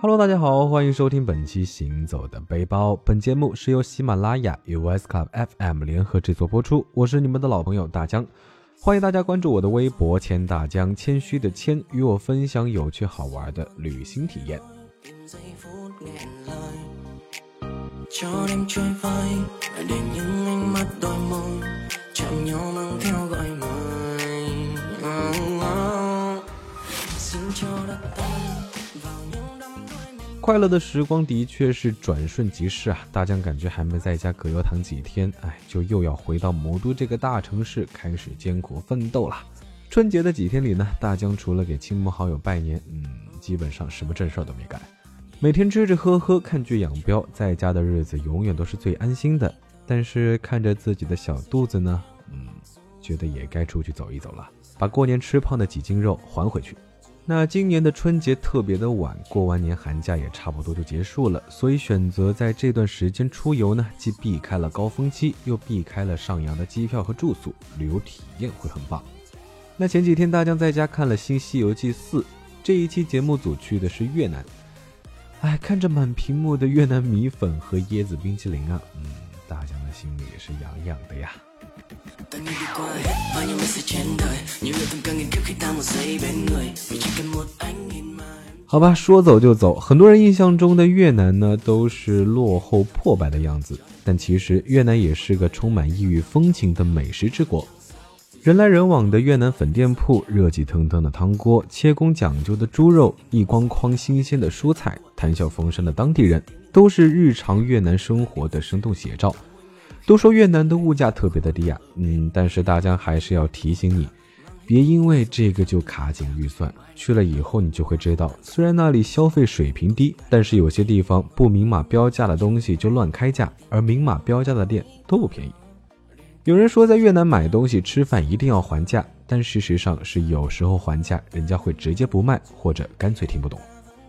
Hello，大家好，欢迎收听本期《行走的背包》。本节目是由喜马拉雅与 US Club FM 联合制作播出。我是你们的老朋友大江，欢迎大家关注我的微博“千大江”，谦虚的谦，与我分享有趣好玩的旅行体验。快乐的时光的确是转瞬即逝啊！大江感觉还没在家葛优躺几天，哎，就又要回到魔都这个大城市开始艰苦奋斗了。春节的几天里呢，大江除了给亲朋好友拜年，嗯，基本上什么正事都没干，每天吃吃喝喝，看剧养膘，在家的日子永远都是最安心的。但是看着自己的小肚子呢，嗯，觉得也该出去走一走了，把过年吃胖的几斤肉还回去。那今年的春节特别的晚，过完年寒假也差不多就结束了，所以选择在这段时间出游呢，既避开了高峰期，又避开了上扬的机票和住宿，旅游体验会很棒。那前几天大江在家看了《新西游记四》，这一期节目组去的是越南，哎，看着满屏幕的越南米粉和椰子冰淇淋啊，嗯，大江的心里也是痒痒的呀。好吧，说走就走。很多人印象中的越南呢，都是落后破败的样子，但其实越南也是个充满异域风情的美食之国。人来人往的越南粉店铺，热气腾腾的汤锅，切工讲究的猪肉，一筐筐新鲜的蔬菜，谈笑风生的当地人，都是日常越南生活的生动写照。都说越南的物价特别的低啊，嗯，但是大家还是要提醒你，别因为这个就卡紧预算。去了以后，你就会知道，虽然那里消费水平低，但是有些地方不明码标价的东西就乱开价，而明码标价的店都不便宜。有人说在越南买东西吃饭一定要还价，但事实上是有时候还价，人家会直接不卖，或者干脆听不懂。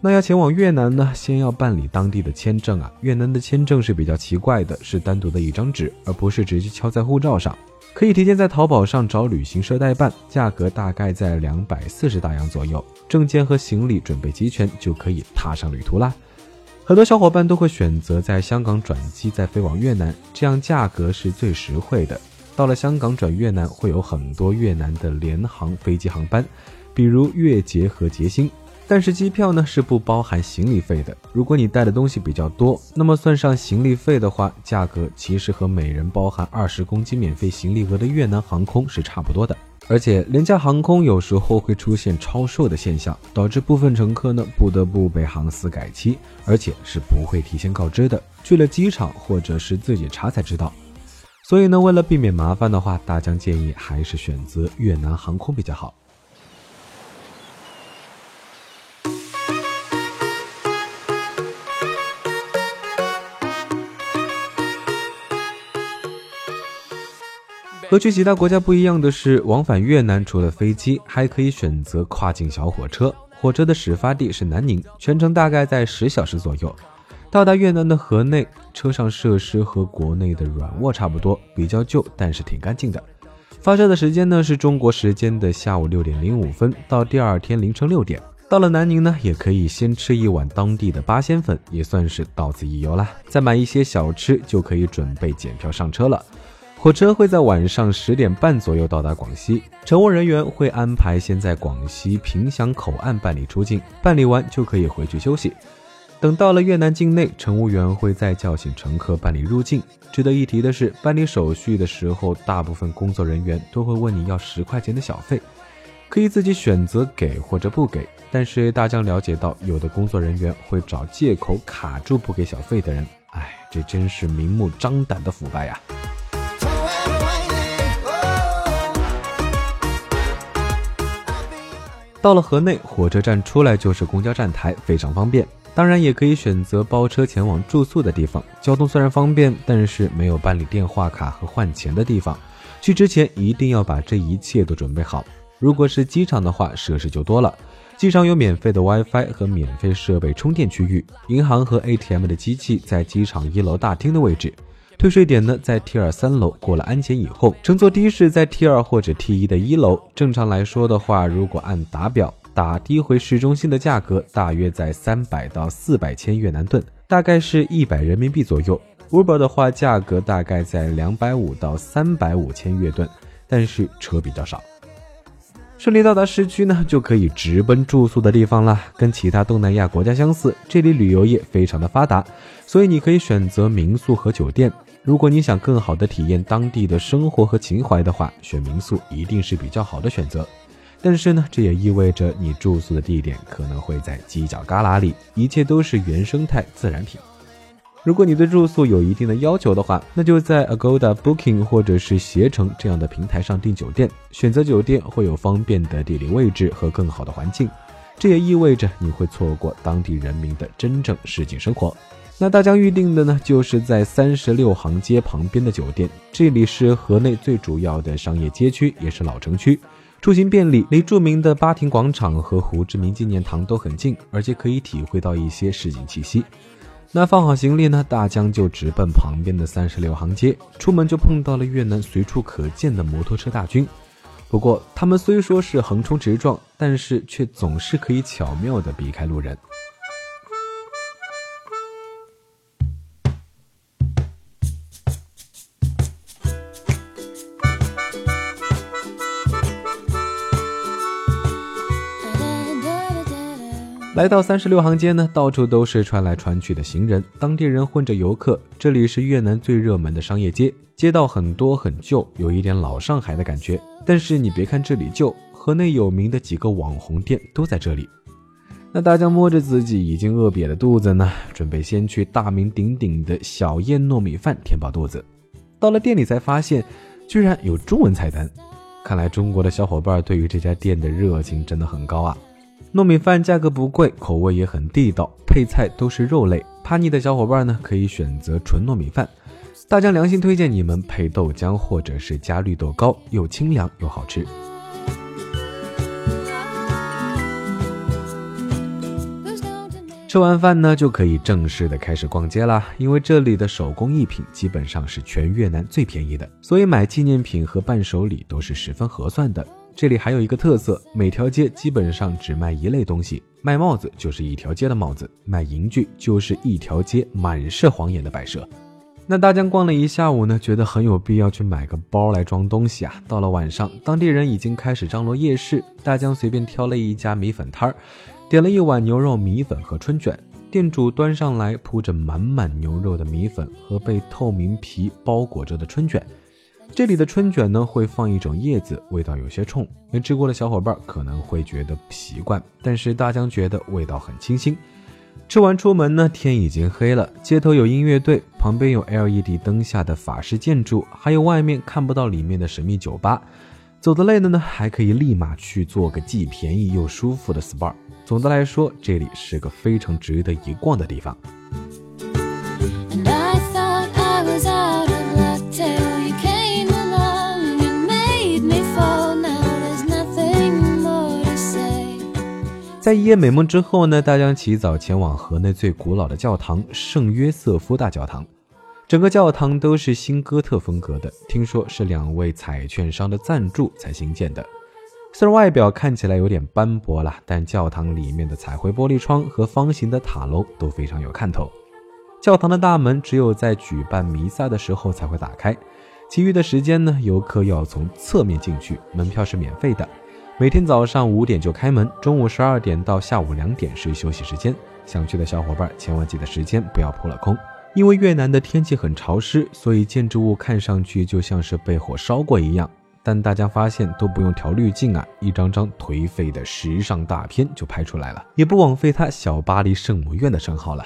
那要前往越南呢，先要办理当地的签证啊。越南的签证是比较奇怪的，是单独的一张纸，而不是直接敲在护照上。可以提前在淘宝上找旅行社代办，价格大概在两百四十大洋左右。证件和行李准备齐全，就可以踏上旅途啦。很多小伙伴都会选择在香港转机再飞往越南，这样价格是最实惠的。到了香港转越南，会有很多越南的联航飞机航班，比如越捷和捷星。但是机票呢是不包含行李费的。如果你带的东西比较多，那么算上行李费的话，价格其实和每人包含二十公斤免费行李额的越南航空是差不多的。而且廉价航空有时候会出现超售的现象，导致部分乘客呢不得不被航司改期，而且是不会提前告知的，去了机场或者是自己查才知道。所以呢，为了避免麻烦的话，大疆建议还是选择越南航空比较好。和去其他国家不一样的是，往返越南除了飞机，还可以选择跨境小火车。火车的始发地是南宁，全程大概在十小时左右。到达越南的河内，车上设施和国内的软卧差不多，比较旧，但是挺干净的。发车的时间呢是中国时间的下午六点零五分到第二天凌晨六点。到了南宁呢，也可以先吃一碗当地的八仙粉，也算是到此一游啦。再买一些小吃，就可以准备检票上车了。火车会在晚上十点半左右到达广西，乘务人员会安排先在广西凭祥口岸办理出境，办理完就可以回去休息。等到了越南境内，乘务员会再叫醒乘客办理入境。值得一提的是，办理手续的时候，大部分工作人员都会问你要十块钱的小费，可以自己选择给或者不给。但是大江了解到，有的工作人员会找借口卡住不给小费的人，哎，这真是明目张胆的腐败呀！到了河内，火车站出来就是公交站台，非常方便。当然，也可以选择包车前往住宿的地方。交通虽然方便，但是没有办理电话卡和换钱的地方。去之前一定要把这一切都准备好。如果是机场的话，设施就多了。机场有免费的 WiFi 和免费设备充电区域，银行和 ATM 的机器在机场一楼大厅的位置。退税点呢，在 T 二三楼过了安检以后，乘坐的士在 T 二或者 T 一的一楼。正常来说的话，如果按打表，打的回市中心的价格大约在三百到四百千越南盾，大概是一百人民币左右。Uber 的话，价格大概在两百五到三百五千越盾，但是车比较少。顺利到达市区呢，就可以直奔住宿的地方了。跟其他东南亚国家相似，这里旅游业非常的发达，所以你可以选择民宿和酒店。如果你想更好的体验当地的生活和情怀的话，选民宿一定是比较好的选择。但是呢，这也意味着你住宿的地点可能会在犄角旮旯里，一切都是原生态自然品。如果你对住宿有一定的要求的话，那就在 Agoda Booking 或者是携程这样的平台上订酒店。选择酒店会有方便的地理位置和更好的环境，这也意味着你会错过当地人民的真正市井生活。那大疆预定的呢，就是在三十六行街旁边的酒店，这里是河内最主要的商业街区，也是老城区，出行便利，离著名的巴亭广场和胡志明纪念堂都很近，而且可以体会到一些市井气息。那放好行李呢？大江就直奔旁边的三十六行街。出门就碰到了越南随处可见的摩托车大军。不过，他们虽说是横冲直撞，但是却总是可以巧妙地避开路人。来到三十六行街呢，到处都是穿来穿去的行人，当地人混着游客。这里是越南最热门的商业街，街道很多很旧，有一点老上海的感觉。但是你别看这里旧，河内有名的几个网红店都在这里。那大家摸着自己已经饿瘪的肚子呢，准备先去大名鼎鼎的小燕糯米饭填饱肚子。到了店里才发现，居然有中文菜单。看来中国的小伙伴对于这家店的热情真的很高啊。糯米饭价格不贵，口味也很地道，配菜都是肉类。怕腻的小伙伴呢，可以选择纯糯米饭。大江良心推荐你们配豆浆或者是加绿豆糕，又清凉又好吃。吃完饭呢，就可以正式的开始逛街啦。因为这里的手工艺品基本上是全越南最便宜的，所以买纪念品和伴手礼都是十分合算的。这里还有一个特色，每条街基本上只卖一类东西，卖帽子就是一条街的帽子，卖银具就是一条街满是晃眼的摆设。那大江逛了一下午呢，觉得很有必要去买个包来装东西啊。到了晚上，当地人已经开始张罗夜市，大江随便挑了一家米粉摊儿，点了一碗牛肉米粉和春卷。店主端上来铺着满满牛肉的米粉和被透明皮包裹着的春卷。这里的春卷呢，会放一种叶子，味道有些冲，没吃过的小伙伴可能会觉得不习惯，但是大江觉得味道很清新。吃完出门呢，天已经黑了，街头有音乐队，旁边有 LED 灯下的法式建筑，还有外面看不到里面的神秘酒吧。走得累了呢，还可以立马去做个既便宜又舒服的 SPA。总的来说，这里是个非常值得一逛的地方。在一夜美梦之后呢，大江起早前往河内最古老的教堂圣约瑟夫大教堂。整个教堂都是新哥特风格的，听说是两位彩券商的赞助才新建的。虽然外表看起来有点斑驳了，但教堂里面的彩绘玻璃窗和方形的塔楼都非常有看头。教堂的大门只有在举办弥撒的时候才会打开，其余的时间呢，游客要从侧面进去，门票是免费的。每天早上五点就开门，中午十二点到下午两点是休息时间。想去的小伙伴千万记得时间不要扑了空，因为越南的天气很潮湿，所以建筑物看上去就像是被火烧过一样。但大家发现都不用调滤镜啊，一张张颓废的时尚大片就拍出来了，也不枉费它“小巴黎圣母院”的称号了。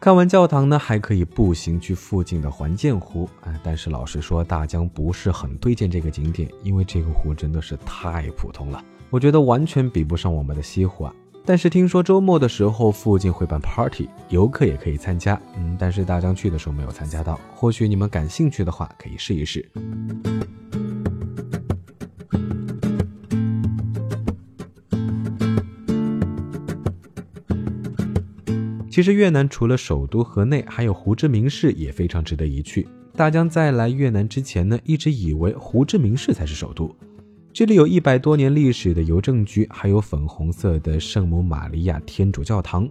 看完教堂呢，还可以步行去附近的环建湖。哎，但是老实说，大江不是很推荐这个景点，因为这个湖真的是太普通了。我觉得完全比不上我们的西湖啊。但是听说周末的时候附近会办 party，游客也可以参加。嗯，但是大江去的时候没有参加到，或许你们感兴趣的话可以试一试。其实越南除了首都河内，还有胡志明市也非常值得一去。大江在来越南之前呢，一直以为胡志明市才是首都。这里有一百多年历史的邮政局，还有粉红色的圣母玛利亚天主教堂。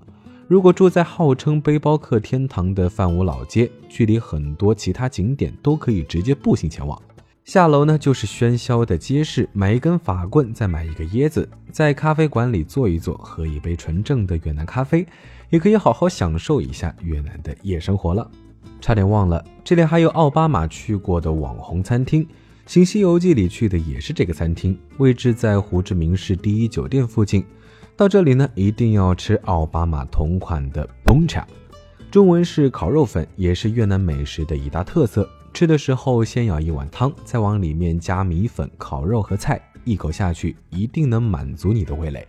如果住在号称背包客天堂的范武老街，距离很多其他景点都可以直接步行前往。下楼呢就是喧嚣的街市，买一根法棍，再买一个椰子，在咖啡馆里坐一坐，喝一杯纯正的越南咖啡，也可以好好享受一下越南的夜生活了。差点忘了，这里还有奥巴马去过的网红餐厅。《新西游记》里去的也是这个餐厅，位置在胡志明市第一酒店附近。到这里呢，一定要吃奥巴马同款的 b o n cha，中文是烤肉粉，也是越南美食的一大特色。吃的时候先舀一碗汤，再往里面加米粉、烤肉和菜，一口下去一定能满足你的味蕾。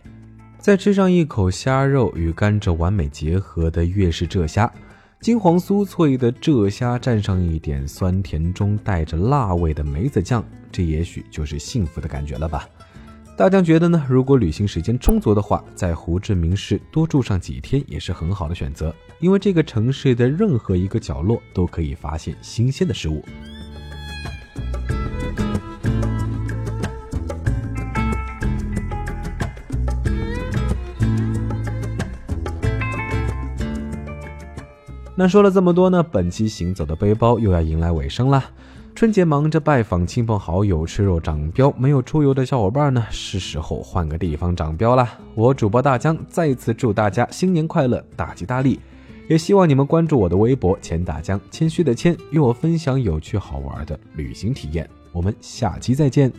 再吃上一口虾肉与甘蔗完美结合的粤式浙虾。金黄酥脆的浙虾蘸上一点酸甜中带着辣味的梅子酱，这也许就是幸福的感觉了吧？大江觉得呢，如果旅行时间充足的话，在胡志明市多住上几天也是很好的选择，因为这个城市的任何一个角落都可以发现新鲜的食物。那说了这么多呢，本期行走的背包又要迎来尾声了。春节忙着拜访亲朋好友、吃肉长膘，没有出游的小伙伴呢，是时候换个地方长膘了。我主播大江再次祝大家新年快乐，大吉大利！也希望你们关注我的微博“钱大江”，谦虚的谦，与我分享有趣好玩的旅行体验。我们下期再见。